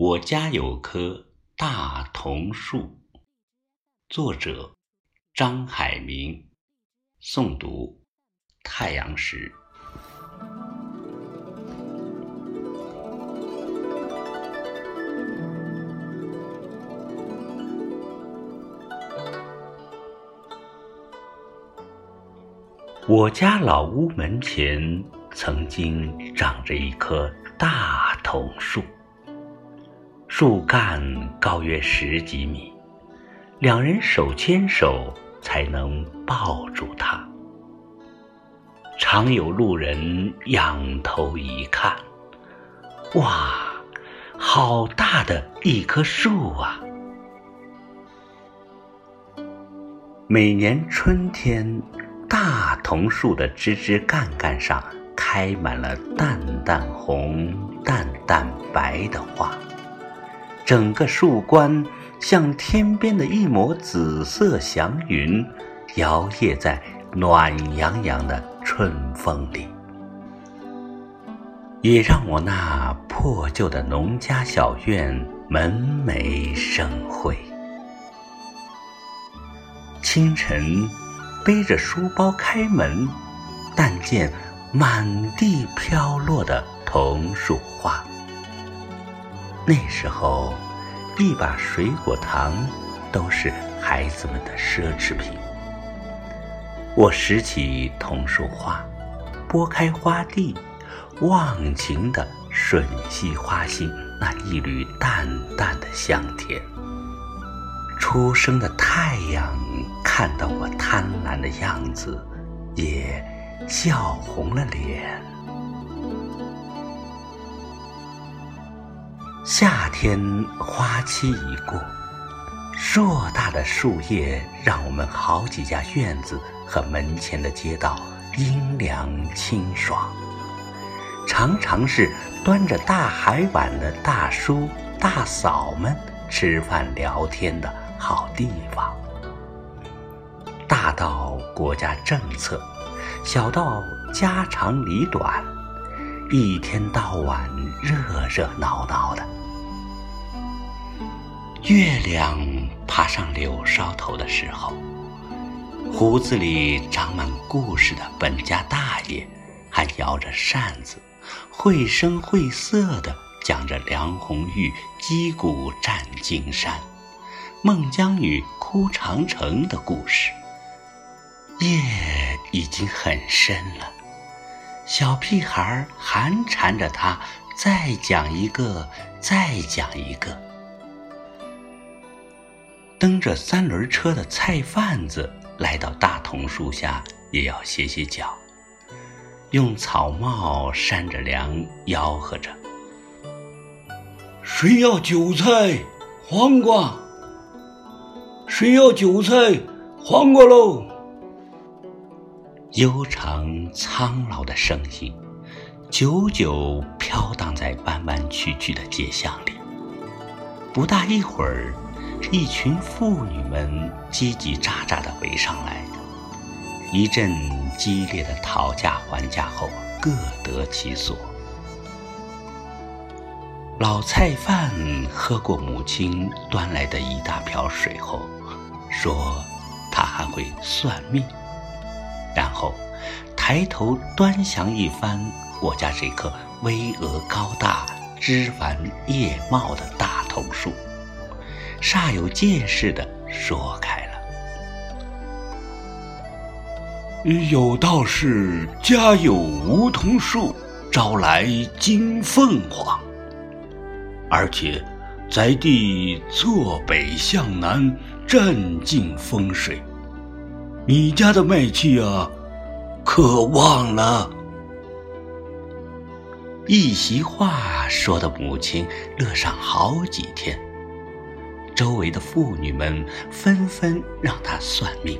我家有棵大桐树，作者张海明，诵读太阳石。我家老屋门前曾经长着一棵大桐树，树干高约十几米，两人手牵手才能抱住它。常有路人仰头一看，哇，好大的一棵树啊！每年春天。大桐树的枝枝干干上开满了淡淡红、淡淡白的花，整个树冠像天边的一抹紫色祥云，摇曳在暖洋洋的春风里，也让我那破旧的农家小院门楣生辉。清晨。背着书包开门，但见满地飘落的桐树花。那时候，一把水果糖都是孩子们的奢侈品。我拾起桐树花，拨开花蒂，忘情地吮吸花心那一缕淡淡的香甜。初升的太阳。看到我贪婪的样子，也笑红了脸。夏天花期已过，硕大的树叶让我们好几家院子和门前的街道阴凉清爽，常常是端着大海碗的大叔大嫂们吃饭聊天的好地方。大到国家政策，小到家长里短，一天到晚热热闹闹的。月亮爬上柳梢头的时候，胡子里长满故事的本家大爷，还摇着扇子，绘声绘色地讲着梁红玉击鼓战金山，孟姜女哭长城的故事。夜已经很深了，小屁孩还缠着他，再讲一个，再讲一个。蹬着三轮车的菜贩子来到大桐树下，也要歇歇脚，用草帽扇着凉，吆喝着：“谁要韭菜、黄瓜？谁要韭菜、黄瓜喽？”悠长苍老的声音，久久飘荡在弯弯曲曲的街巷里。不大一会儿，一群妇女们叽叽喳喳地围上来，一阵激烈的讨价还价后，各得其所。老菜贩喝过母亲端来的一大瓢水后，说：“他还会算命。”然后，抬头端详一番我家这棵巍峨高大、枝繁叶茂的大桐树，煞有介事的说开了：“有道是家有梧桐树，招来金凤凰。而且，宅地坐北向南，占尽风水。”你家的卖气啊，可旺了？一席话说的母亲乐上好几天，周围的妇女们纷纷让她算命，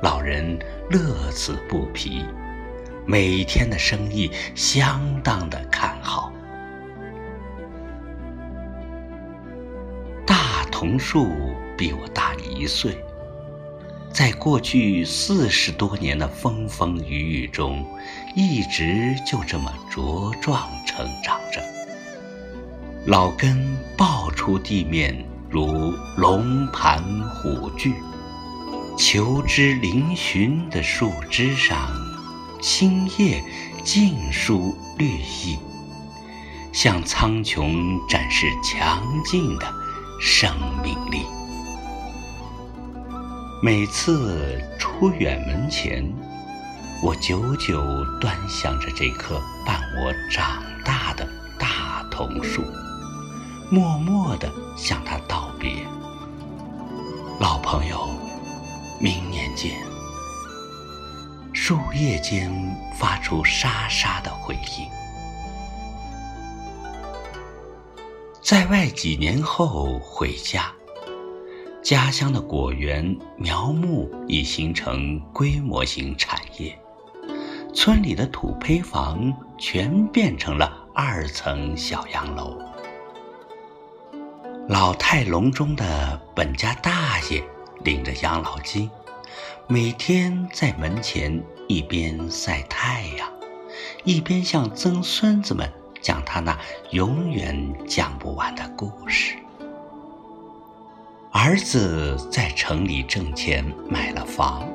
老人乐此不疲，每天的生意相当的看好。大桐树比我大一岁。在过去四十多年的风风雨雨中，一直就这么茁壮成长着。老根爆出地面，如龙盘虎踞；求枝嶙峋的树枝上，青叶尽数绿意，向苍穹展示强劲的生命力。每次出远门前，我久久端详着这棵伴我长大的大桐树，默默地向它道别：“老朋友，明年见。”树叶间发出沙沙的回应。在外几年后回家。家乡的果园苗木已形成规模型产业，村里的土坯房全变成了二层小洋楼。老态龙钟的本家大爷领着养老金，每天在门前一边晒太阳，一边向曾孙子们讲他那永远讲不完的故事。儿子在城里挣钱买了房，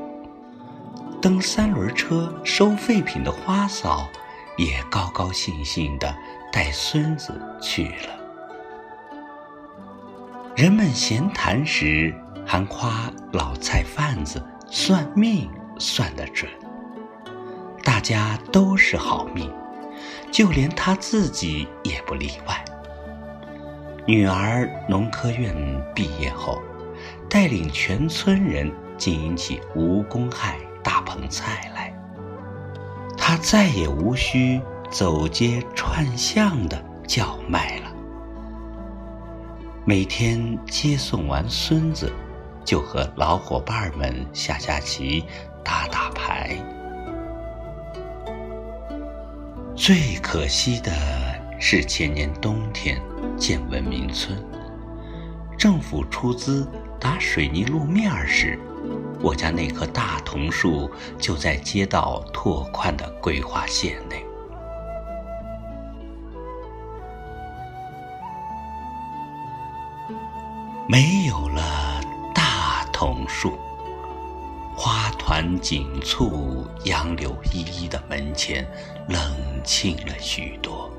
蹬三轮车收废品的花嫂也高高兴兴地带孙子去了。人们闲谈时还夸老菜贩子算命算得准，大家都是好命，就连他自己也不例外。女儿农科院毕业后，带领全村人经营起无公害大棚菜来。她再也无需走街串巷的叫卖了。每天接送完孙子，就和老伙伴们下下棋、打打牌。最可惜的是前年冬天。建文明村，政府出资打水泥路面时，我家那棵大桐树就在街道拓宽的规划线内。没有了大桐树，花团锦簇、杨柳依依的门前，冷清了许多。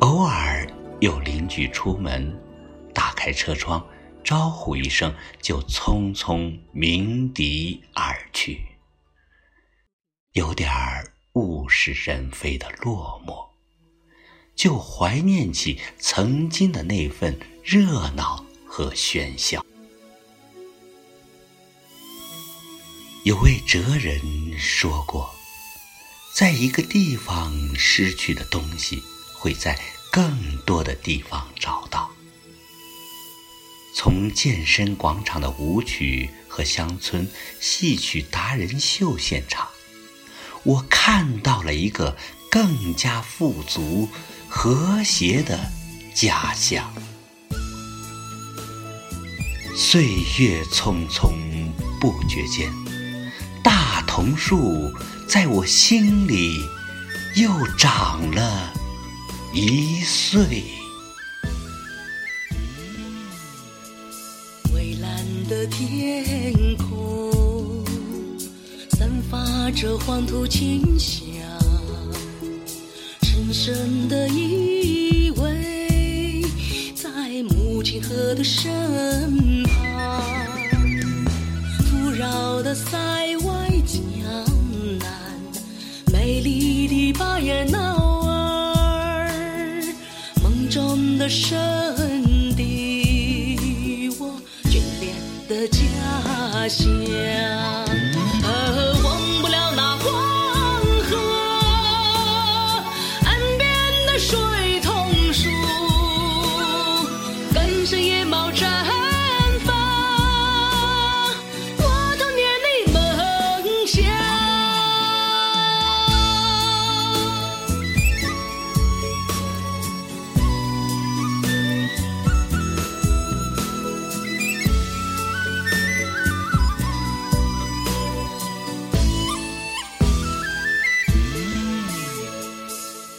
偶尔有邻居出门，打开车窗，招呼一声，就匆匆鸣笛而去，有点物是人非的落寞，就怀念起曾经的那份热闹和喧嚣。有位哲人说过，在一个地方失去的东西。会在更多的地方找到。从健身广场的舞曲和乡村戏曲达人秀现场，我看到了一个更加富足、和谐的家乡。岁月匆匆，不觉间，大桐树在我心里又长了。一岁，蔚蓝的天空散发着黄土清香，深深的一亲河的身旁，富饶的塞外江南，美丽的巴彦淖尔。梦中的圣地，我眷恋的家乡。是野猫绽放我童年的梦想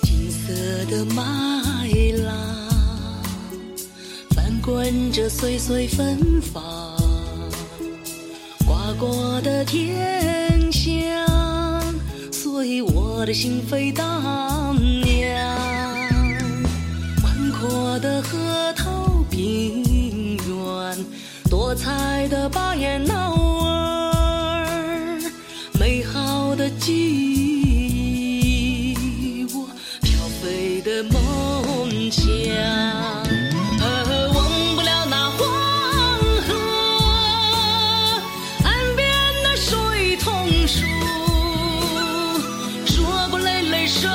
金色的马沿着岁岁芬芳，刮过的天香，随我的心飞荡漾。宽阔的河套平原，多彩的巴彦淖尔，美好的记忆，我飘飞的梦想。痛楚硕果累累生